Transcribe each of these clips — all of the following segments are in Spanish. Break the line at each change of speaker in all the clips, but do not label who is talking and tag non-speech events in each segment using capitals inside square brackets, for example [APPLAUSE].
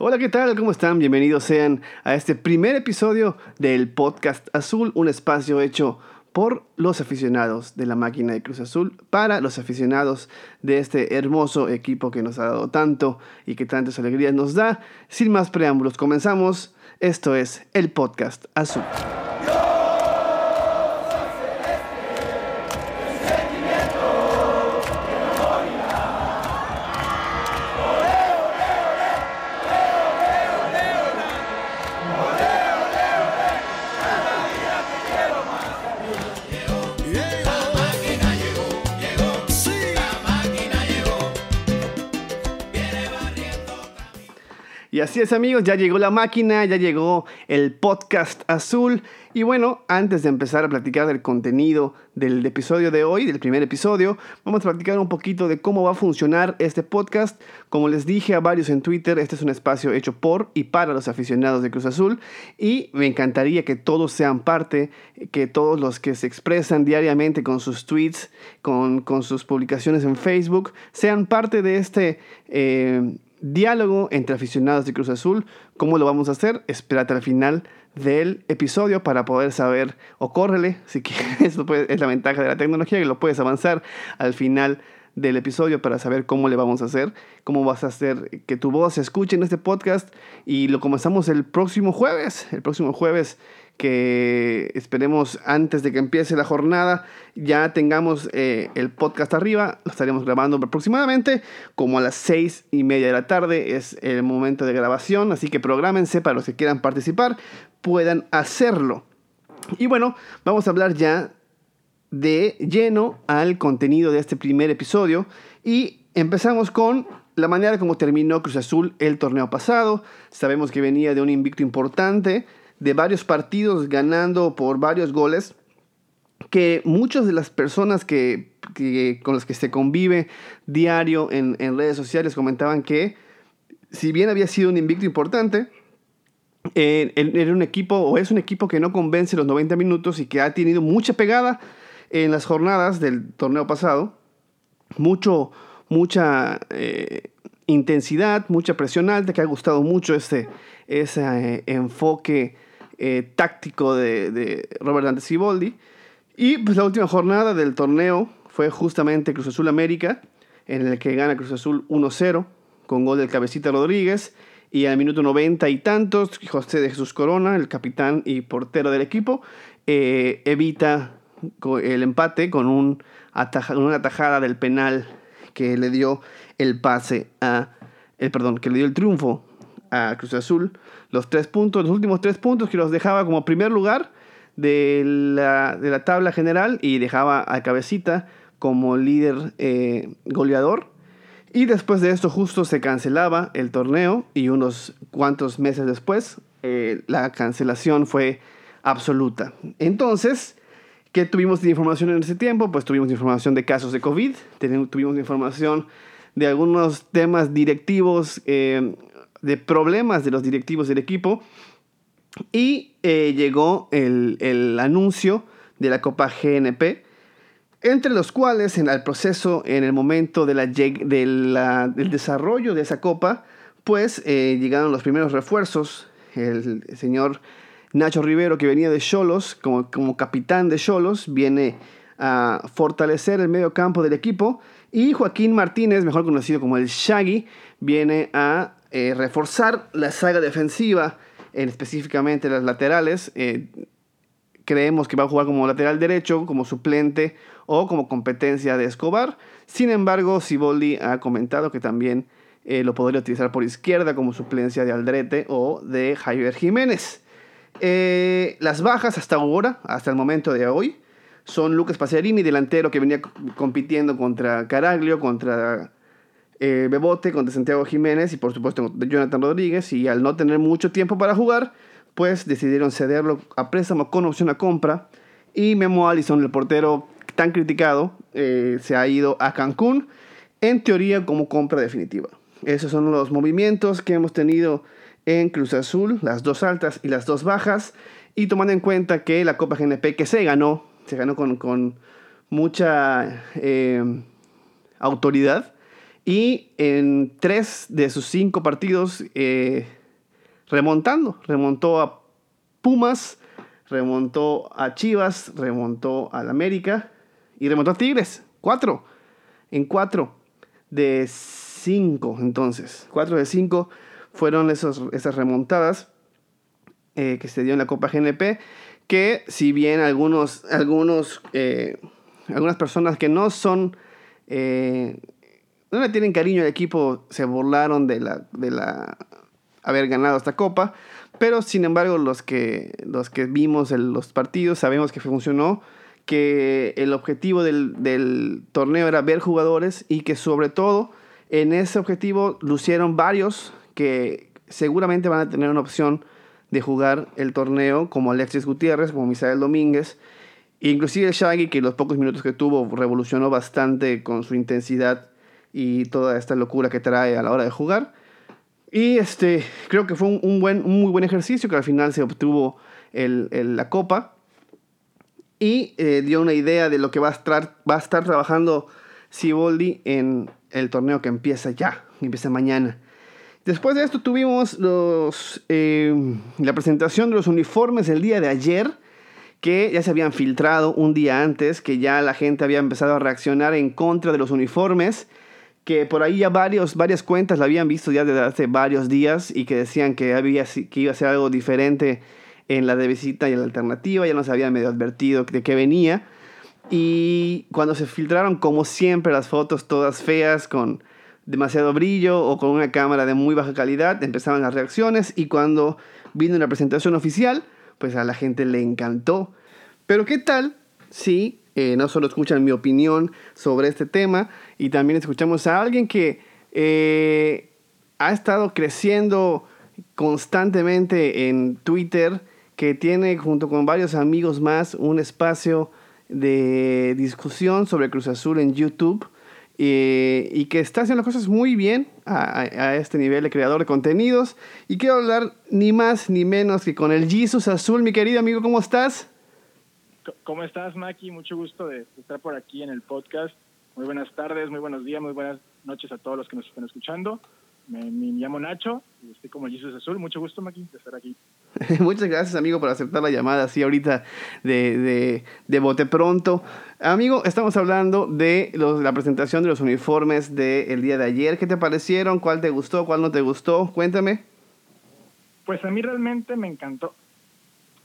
Hola, ¿qué tal? ¿Cómo están? Bienvenidos sean a este primer episodio del Podcast Azul, un espacio hecho por los aficionados de la máquina de Cruz Azul, para los aficionados de este hermoso equipo que nos ha dado tanto y que tantas alegrías nos da. Sin más preámbulos, comenzamos. Esto es el Podcast Azul. Y así es amigos, ya llegó la máquina, ya llegó el podcast azul. Y bueno, antes de empezar a platicar del contenido del episodio de hoy, del primer episodio, vamos a platicar un poquito de cómo va a funcionar este podcast. Como les dije a varios en Twitter, este es un espacio hecho por y para los aficionados de Cruz Azul. Y me encantaría que todos sean parte, que todos los que se expresan diariamente con sus tweets, con, con sus publicaciones en Facebook, sean parte de este... Eh, diálogo entre aficionados de Cruz Azul. ¿Cómo lo vamos a hacer? Espérate al final del episodio para poder saber, o córrele, si [LAUGHS] quieres, es la ventaja de la tecnología, que lo puedes avanzar al final del episodio para saber cómo le vamos a hacer, cómo vas a hacer que tu voz se escuche en este podcast y lo comenzamos el próximo jueves, el próximo jueves que esperemos antes de que empiece la jornada ya tengamos eh, el podcast arriba. Lo estaremos grabando aproximadamente como a las seis y media de la tarde. Es el momento de grabación, así que prográmense para los que quieran participar, puedan hacerlo. Y bueno, vamos a hablar ya de lleno al contenido de este primer episodio y empezamos con la manera como terminó Cruz Azul el torneo pasado. Sabemos que venía de un invicto importante de varios partidos ganando por varios goles que muchas de las personas que, con las que se convive diario en, redes sociales comentaban que si bien había sido un invicto importante, eh, era un equipo o es un equipo que no convence los 90 minutos y que ha tenido mucha pegada en las jornadas del torneo pasado, mucho, mucha eh, intensidad, mucha presión alta, que ha gustado mucho ese, ese eh, enfoque eh, táctico de, de, Robert Dante Ciboldi. Y pues la última jornada del torneo fue justamente Cruz Azul América, en el que gana Cruz Azul 1-0 con gol del Cabecita Rodríguez. Y al minuto 90 y tantos, José de Jesús Corona, el capitán y portero del equipo, eh, evita el empate con un una tajada del penal que le dio el pase a el perdón, que le dio el triunfo a Cruz Azul los tres puntos, los últimos tres puntos que los dejaba como primer lugar de la, tabla general y dejaba a Cabecita como líder eh, goleador. Y después de esto justo se cancelaba el torneo y unos cuantos meses después eh, la cancelación fue absoluta. Entonces, ¿qué tuvimos de información en ese tiempo? Pues tuvimos información de casos de COVID, tuvimos información de algunos temas directivos eh, de problemas de los directivos del equipo y eh, llegó el, anuncio de la Copa GNP, entre los cuales en el proceso, en el momento de la, del desarrollo de esa Copa, pues eh, llegaron los primeros refuerzos. El, señor Nacho Rivero, que venía de Cholos, como, como capitán de Cholos, viene a fortalecer el medio campo del equipo. Y Joaquín Martínez, mejor conocido como el Shaggy, viene a eh, reforzar la saga defensiva, en específicamente las laterales. Eh, creemos que va a jugar como lateral derecho, como suplente o como competencia de Escobar. Sin embargo, Siboldi ha comentado que también eh, lo podría utilizar por izquierda como suplencia de Aldrete o de Javier Jiménez. las bajas hasta ahora, hasta el momento de hoy, son Lucas Pacerini, delantero que venía compitiendo contra Caraglio, contra eh, Bebote contra Santiago Jiménez y por supuesto Jonathan Rodríguez. Y al no tener mucho tiempo para jugar, pues decidieron cederlo a préstamo con opción a compra. Y Memo Allison, el portero tan criticado, eh, se ha ido a Cancún en teoría como compra definitiva. Esos son los movimientos que hemos tenido en Cruz Azul, las dos altas y las dos bajas, y tomando en cuenta que la Copa GNP que se ganó, se ganó con, con mucha eh, autoridad, Y en tres de sus cinco partidos eh, remontando. Remontó a Pumas, remontó a Chivas, remontó al América y remontó a Tigres. Cuatro. En cuatro de cinco, entonces. Cuatro de cinco fueron esos, esas remontadas eh, que se dio en la Copa GNP. Que si bien algunos, algunos, eh, algunas personas que no son... no le tienen cariño al equipo, se burlaron de la, de la haber ganado esta copa, pero sin embargo los que, los que vimos los partidos sabemos que funcionó, que el objetivo del, torneo era ver jugadores y que sobre todo en ese objetivo lucieron varios que seguramente van a tener una opción de jugar el torneo, como Alexis Gutiérrez, como Misael Domínguez, inclusive el Shaggy, que los pocos minutos que tuvo revolucionó bastante con su intensidad y toda esta locura que trae a la hora de jugar. Y este, creo que fue un, buen, un muy buen ejercicio que al final se obtuvo el, la copa y eh, dio una idea de lo que va a estar, va a estar trabajando Siboldi en el torneo que empieza ya, empieza mañana. Después de esto tuvimos los, eh, la presentación de los uniformes el día de ayer, que ya se habían filtrado un día antes, que ya la gente había empezado a reaccionar en contra de los uniformes que por ahí ya varios, varias cuentas la habían visto ya desde hace varios días y que decían que, había, que iba a ser algo diferente en la de visita y en la alternativa, ya nos habían medio advertido de qué venía. Y cuando se filtraron, como siempre, las fotos todas feas, con demasiado brillo o con una cámara de muy baja calidad, empezaban las reacciones y cuando vino la presentación oficial, pues a la gente le encantó. Pero ¿qué tal si eh, no solo escuchan mi opinión sobre este tema, y también escuchamos a alguien que eh, ha estado creciendo constantemente en Twitter, que tiene junto con varios amigos más un espacio de discusión sobre Cruz Azul en YouTube. Eh, y que está haciendo cosas muy bien a, a, este nivel de creador de contenidos. Y quiero hablar ni más ni menos que con el Jesus Azul, mi querido amigo, ¿cómo estás?
¿Cómo estás, Maki? Mucho gusto de estar por aquí en el podcast. Muy buenas tardes, muy buenos días, muy buenas noches a todos los que nos están escuchando. Me, llamo Nacho y estoy como Jesus Azul. Mucho gusto, Maki, de estar aquí. [LAUGHS]
Muchas gracias, amigo, por aceptar la llamada así ahorita de, de, de bote pronto. Amigo, estamos hablando de los, la presentación de los uniformes del día de ayer. ¿Qué te parecieron? ¿Cuál te gustó? ¿Cuál no te gustó? Cuéntame.
Pues a mí realmente me encantó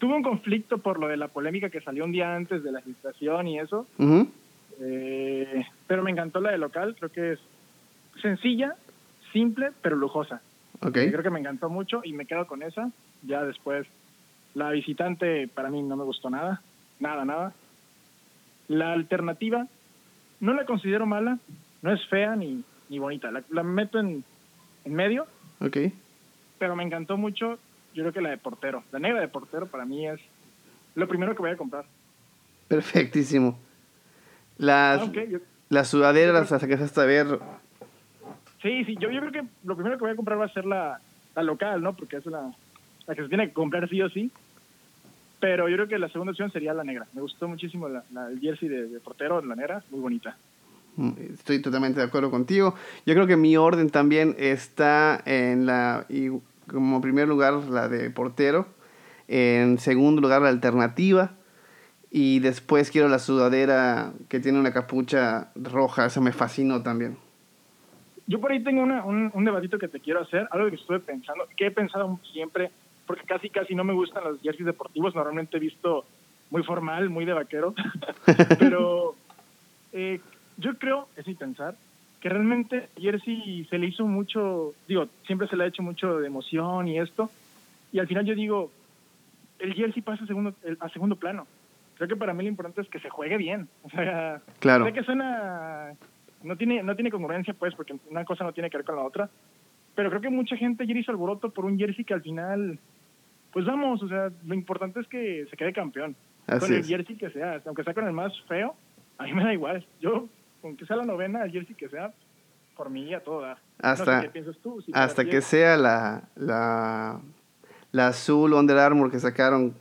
tuve un conflicto por lo de la polémica que salió un día antes de la filtración y eso. Eh, pero me encantó la de local, creo que es sencilla, simple, pero lujosa.
Okay.
Creo que me encantó mucho y me quedo con esa. Ya después, la visitante para mí no me gustó nada, nada, nada. La alternativa no la considero mala, no es fea ni, ni bonita. La, la meto en, en medio.
Ok.
Pero me encantó mucho yo creo que la de portero. La negra de portero para mí es lo primero que voy a comprar.
Perfectísimo. Las, ah, las sudaderas las sacaste a ver.
Sí, sí, yo, yo creo que lo primero que voy a comprar va a ser la, la local, ¿no? Porque es la, la, que se tiene que comprar sí o sí. Pero yo creo que la segunda opción sería la negra. Me gustó muchísimo la, la el jersey de, de portero, la negra, muy bonita.
Mm, estoy totalmente de acuerdo contigo. Yo creo que mi orden también está en la como primer lugar la de portero, en segundo lugar la alternativa. Y después quiero la sudadera que tiene una capucha roja, esa me fascinó también.
Yo por ahí tengo un, un debatito que te quiero hacer, algo que estuve pensando, que he pensado siempre, porque casi casi no me gustan los jerseys deportivos, normalmente he visto muy formal, muy de vaquero, [LAUGHS] pero eh, yo creo, es mi pensar, que realmente Jersey se le hizo mucho, digo, siempre se le ha hecho mucho de emoción y esto, y al final yo digo, el Jersey pasa a segundo, a segundo plano. Creo que para mí lo importante es que se juegue bien. O sea,
claro.
sé que suena, no tiene, no tiene congruencia pues, porque una cosa no tiene que ver con la otra, pero creo que mucha gente ayer hizo alboroto por un Jersey que al final, pues vamos, o sea, lo importante es que se quede campeón. con el Jersey que sea, aunque sea con el más feo, a mí me da igual. Yo que sea la novena, el jersey que sea, por mí a todo
Hasta, qué piensas tú, hasta que sea la, la, la azul Under Armour que sacaron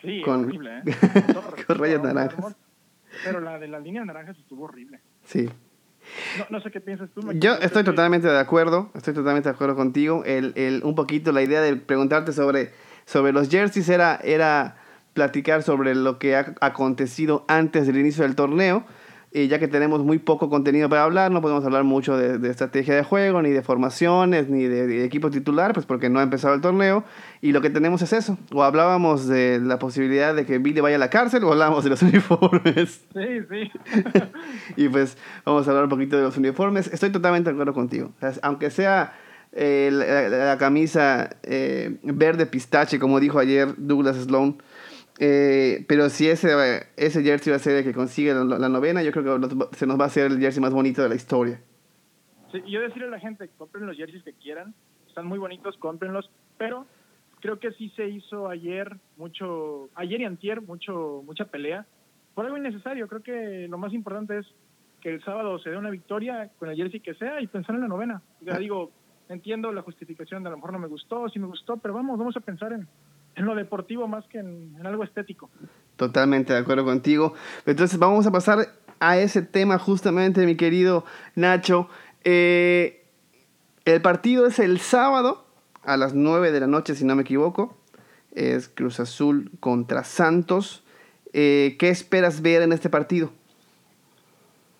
sí, con, horrible, ¿eh? [LAUGHS]
con rayas naranjas.
Pero la de las líneas naranjas estuvo horrible.
Sí.
No, sé qué piensas tú.
Yo estoy totalmente de acuerdo, estoy totalmente de acuerdo contigo. El, el, un poquito la idea de preguntarte sobre, sobre los jerseys era, era platicar sobre lo que ha acontecido antes del inicio del torneo y ya que tenemos muy poco contenido para hablar, no podemos hablar mucho de, estrategia de juego, ni de formaciones, ni de, equipo titular, pues porque no ha empezado el torneo. Y lo que tenemos es eso. O hablábamos de la posibilidad de que Billy vaya a la cárcel, o hablábamos de los [LAUGHS] uniformes.
Sí, sí. [LAUGHS]
y pues vamos a hablar un poquito de los uniformes. Estoy totalmente de acuerdo contigo. aunque sea eh, la, camisa eh, verde pistache, como dijo ayer Douglas Sloan, eh, pero si ese, ese jersey va a ser el que consigue la, novena, yo creo que se nos va a hacer el jersey más bonito de la historia.
Sí, yo decirle a la gente, compren los jerseys que quieran, están muy bonitos, cómprenlos, pero creo que sí se hizo ayer mucho, ayer y antier, mucho, mucha pelea, por algo innecesario, creo que lo más importante es que el sábado se dé una victoria con el jersey que sea y pensar en la novena. Ya ah. digo, entiendo la justificación de a lo mejor no me gustó, sí me gustó, pero vamos, vamos a pensar en, en lo deportivo más que en, algo estético.
Totalmente de acuerdo contigo. Entonces vamos a pasar a ese tema justamente, mi querido Nacho. Eh, el partido es el sábado a las 9 de la noche, si no me equivoco. Es Cruz Azul contra Santos. Eh, ¿Qué esperas ver en este partido?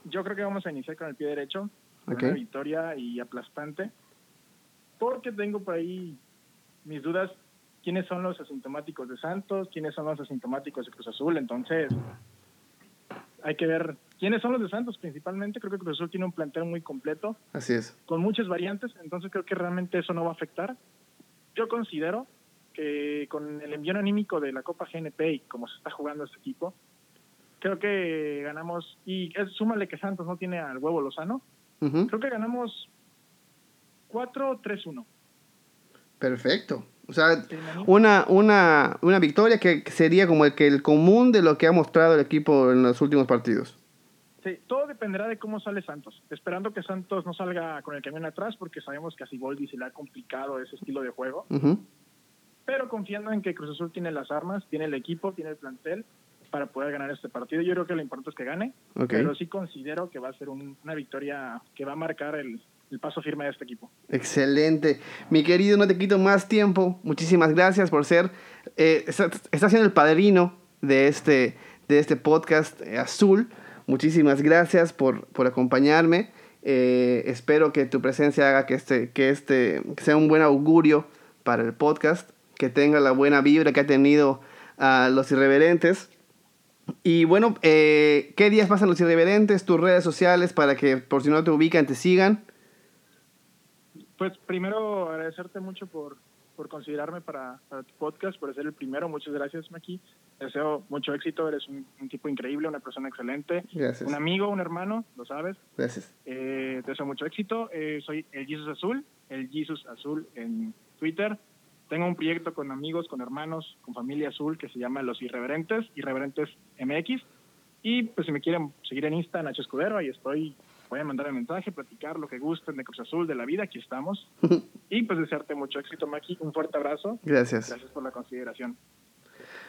Yo creo que vamos a iniciar con el pie derecho. Una victoria y aplastante. Porque tengo por ahí mis dudas quiénes son los asintomáticos de Santos, quiénes son los asintomáticos de Cruz Azul. Entonces, hay que ver quiénes son los de Santos principalmente. Creo que Cruz Azul tiene un plantel muy completo.
Así es.
Con muchas variantes, entonces creo que realmente eso no va a afectar. Yo considero que con el envío anímico de la Copa GNP y como se está jugando este equipo, creo que ganamos, y es, súmale que Santos no tiene al huevo Lozano, creo que ganamos 4-3-1.
Perfecto. O sea, una, una, una victoria que sería como el, que el común de lo que ha mostrado el equipo en los últimos partidos.
Sí, todo dependerá de cómo sale Santos. Esperando que Santos no salga con el camión atrás, porque sabemos que a Siboldi se le ha complicado ese estilo de juego. Pero confiando en que Cruz Azul tiene las armas, tiene el equipo, tiene el plantel para poder ganar este partido. Yo creo que lo importante es que gane, pero sí considero que va a ser una victoria que va a marcar el, el paso firme de este equipo.
Excelente. Mi querido, no te quito más tiempo. Muchísimas gracias por ser, eh, está, siendo el padrino de este, de este podcast eh, azul. Muchísimas gracias por, por acompañarme. Eh, espero que tu presencia haga que este, que este sea un buen augurio para el podcast, que tenga la buena vibra que ha tenido a los irreverentes. Y bueno, ¿qué días pasan los irreverentes? Tus redes sociales para que por si no te ubican, te sigan.
Pues primero agradecerte mucho por, por considerarme para, tu podcast, por ser el primero. Muchas gracias, Maki. Deseo mucho éxito. Eres un, tipo increíble, una persona excelente.
Gracias.
Un amigo, un hermano, lo sabes.
Gracias.
Eh, te deseo mucho éxito. Eh, soy el Jesus Azul, el Jesus Azul en Twitter. Tengo un proyecto con amigos, con hermanos, con familia azul que se llama Los Irreverentes, Irreverentes MX. Y pues si me quieren seguir en Insta, Nacho Escudero, ahí estoy pueden mandar el mensaje, platicar lo que gusten de Cruz Azul, de la vida, aquí estamos. [LAUGHS] y pues desearte mucho éxito, Maki. Un fuerte abrazo.
Gracias.
Gracias por la consideración.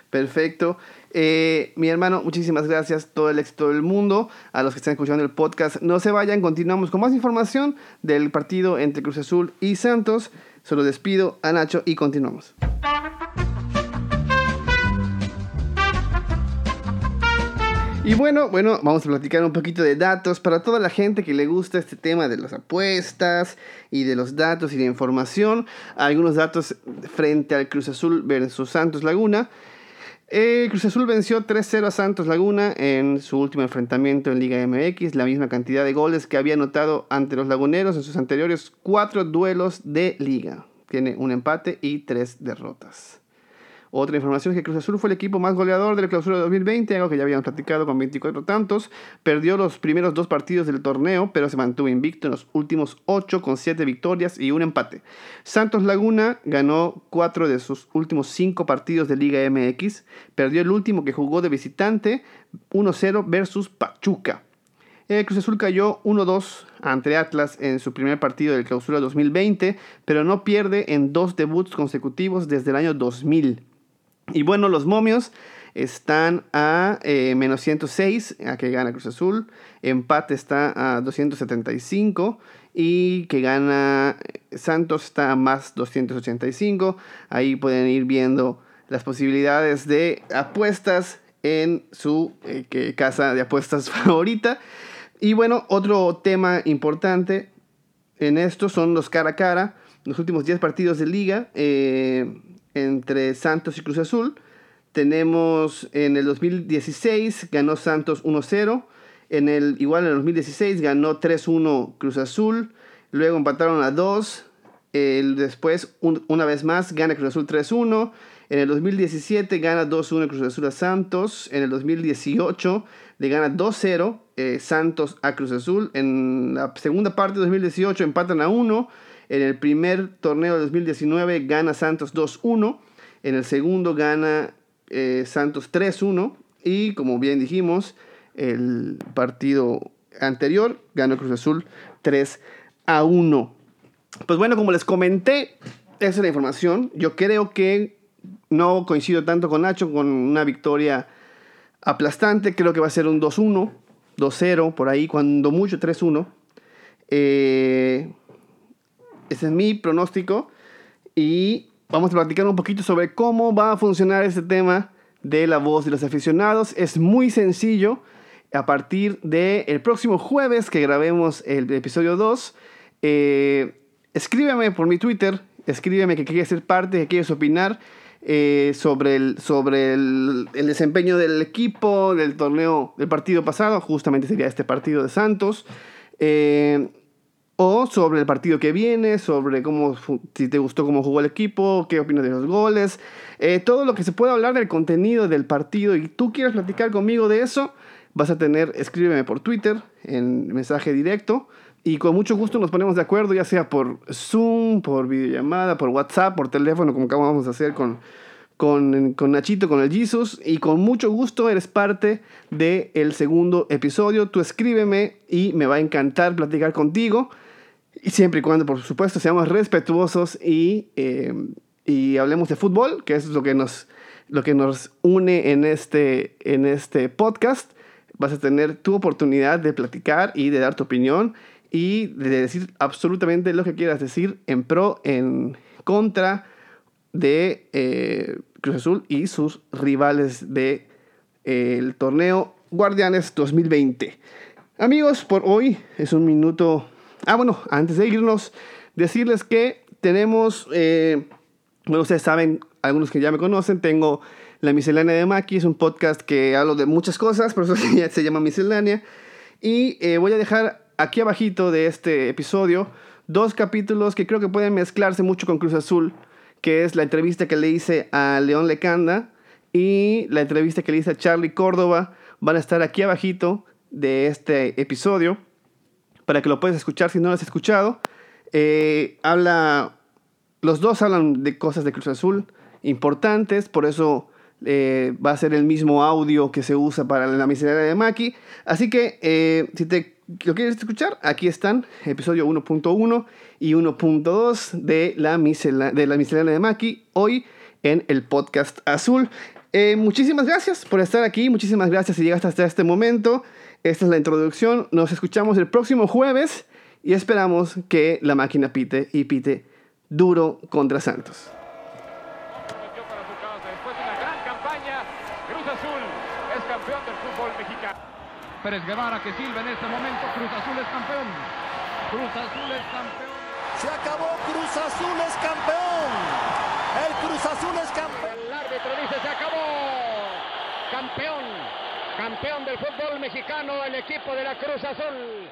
Perfecto. Eh, mi hermano, muchísimas gracias. Todo el éxito del mundo. A los que están escuchando el podcast, no se vayan. Continuamos con más información del partido entre Cruz Azul y Santos. Solo despido a Nacho y continuamos. Y bueno, bueno, vamos a platicar un poquito de datos para toda la gente que le gusta este tema de las apuestas y de los datos y de información. Algunos datos frente al Cruz Azul versus Santos Laguna. Eh, Cruz Azul venció 3-0 a Santos Laguna en su último enfrentamiento en Liga MX, la misma cantidad de goles que había anotado ante los laguneros en sus anteriores cuatro duelos de liga. Tiene un empate y tres derrotas. Otra información es que Cruz Azul fue el equipo más goleador de la clausura de 2020, algo que ya habíamos platicado con 24 tantos. Perdió los primeros dos partidos del torneo, pero se mantuvo invicto en los últimos 8 con 7 victorias y un empate. Santos Laguna ganó 4 de sus últimos 5 partidos de Liga MX. Perdió el último que jugó de visitante 1-0 versus Pachuca. Cruz Azul cayó 1-2 ante Atlas en su primer partido del clausura 2020, pero no pierde en dos debuts consecutivos desde el año 2000. Y bueno, los momios están a eh, menos 106, a que gana Cruz Azul. Empate está a 275 y que gana eh, Santos está a más 285. Ahí pueden ir viendo las posibilidades de apuestas en su eh, casa de apuestas [LAUGHS] favorita. Y bueno, otro tema importante en esto son los cara a cara. Los últimos 10 partidos de liga eh, entre Santos y Cruz Azul. Tenemos en el 2016 ganó Santos 1-0. En el, igual en el 2016 ganó 3-1 Cruz Azul. Luego empataron a 2. después, una vez más, gana Cruz Azul 3-1. En el 2017 gana 2-1 Cruz Azul a Santos. En el 2018 le gana 2-0 eh, Santos a Cruz Azul. En la segunda parte de 2018 empatan a 1. En el primer torneo de 2019 gana Santos 2-1. En el segundo gana eh, Santos 3-1. Y como bien dijimos, el partido anterior ganó Cruz Azul 3 1. Pues bueno, como les comenté, esa es la información. Yo creo que no coincido tanto con Nacho con una victoria aplastante. Creo que va a ser un 2-1, 2-0, por ahí, cuando mucho 3-1. Eh, ese es mi pronóstico. Y vamos a platicar un poquito sobre cómo va a funcionar este tema de la voz de los aficionados. Es muy sencillo. A partir del próximo jueves que grabemos el episodio 2, eh, escríbeme por mi Twitter, escríbeme que quieres ser parte, que quieres opinar. Eh, sobre, el, sobre el, desempeño del equipo, del torneo, del partido pasado, justamente sería este partido de Santos, eh, o sobre el partido que viene, sobre cómo, si te gustó cómo jugó el equipo, qué opinas de los goles, eh, todo lo que se pueda hablar del contenido del partido y tú quieres platicar conmigo de eso, vas a tener, escríbeme por Twitter, en mensaje directo, y con mucho gusto nos ponemos de acuerdo, ya sea por Zoom, por videollamada, por WhatsApp, por teléfono, como acabamos de hacer con, con, con Nachito, con el Jesus. Y con mucho gusto eres parte del segundo episodio. Tú escríbeme y me va a encantar platicar contigo. Y siempre y cuando, por supuesto, seamos respetuosos y, eh, y hablemos de fútbol, que es lo que nos, lo que nos une en este, en este podcast. Vas a tener tu oportunidad de platicar y de dar tu opinión y de decir absolutamente lo que quieras decir en pro, en contra de eh, Cruz Azul y sus rivales del de, torneo Guardianes 2020. Amigos, por hoy es un minuto. Ah, bueno, antes de irnos, decirles que tenemos, eh, bueno, ustedes saben, algunos que ya me conocen, tengo La Miscelánea de Maki, es un podcast que hablo de muchas cosas, por eso [LAUGHS] se llama Miscelánea. Y eh, voy a dejar aquí abajito de este episodio dos capítulos que creo que pueden mezclarse mucho con Cruz Azul, que es la entrevista que le hice a León Lecanda y la entrevista que le hice a Charlie Córdoba. Van a estar aquí abajito de este episodio para que lo puedas escuchar si no lo has escuchado. Eh, habla, los dos hablan de cosas de Cruz Azul importantes, por eso eh, va a ser el mismo audio que se usa para la miscelánea de Maki. Así que eh, si te lo quieres escuchar, aquí están, episodio 1.1 y 1.2 de, la de la miscelánea de Maki, hoy en el podcast azul. Eh, muchísimas gracias por estar aquí, muchísimas gracias si llegaste hasta este momento. Esta es la introducción, nos escuchamos el próximo jueves y esperamos que la máquina pite y pite duro contra Santos.
Pérez Guevara que silba en este momento. Cruz Azul es campeón. Cruz Azul es campeón.
Se acabó. Cruz Azul es campeón. El Cruz Azul es campeón.
Árbitro dice se acabó. Campeón. Campeón del fútbol mexicano el equipo de la Cruz Azul.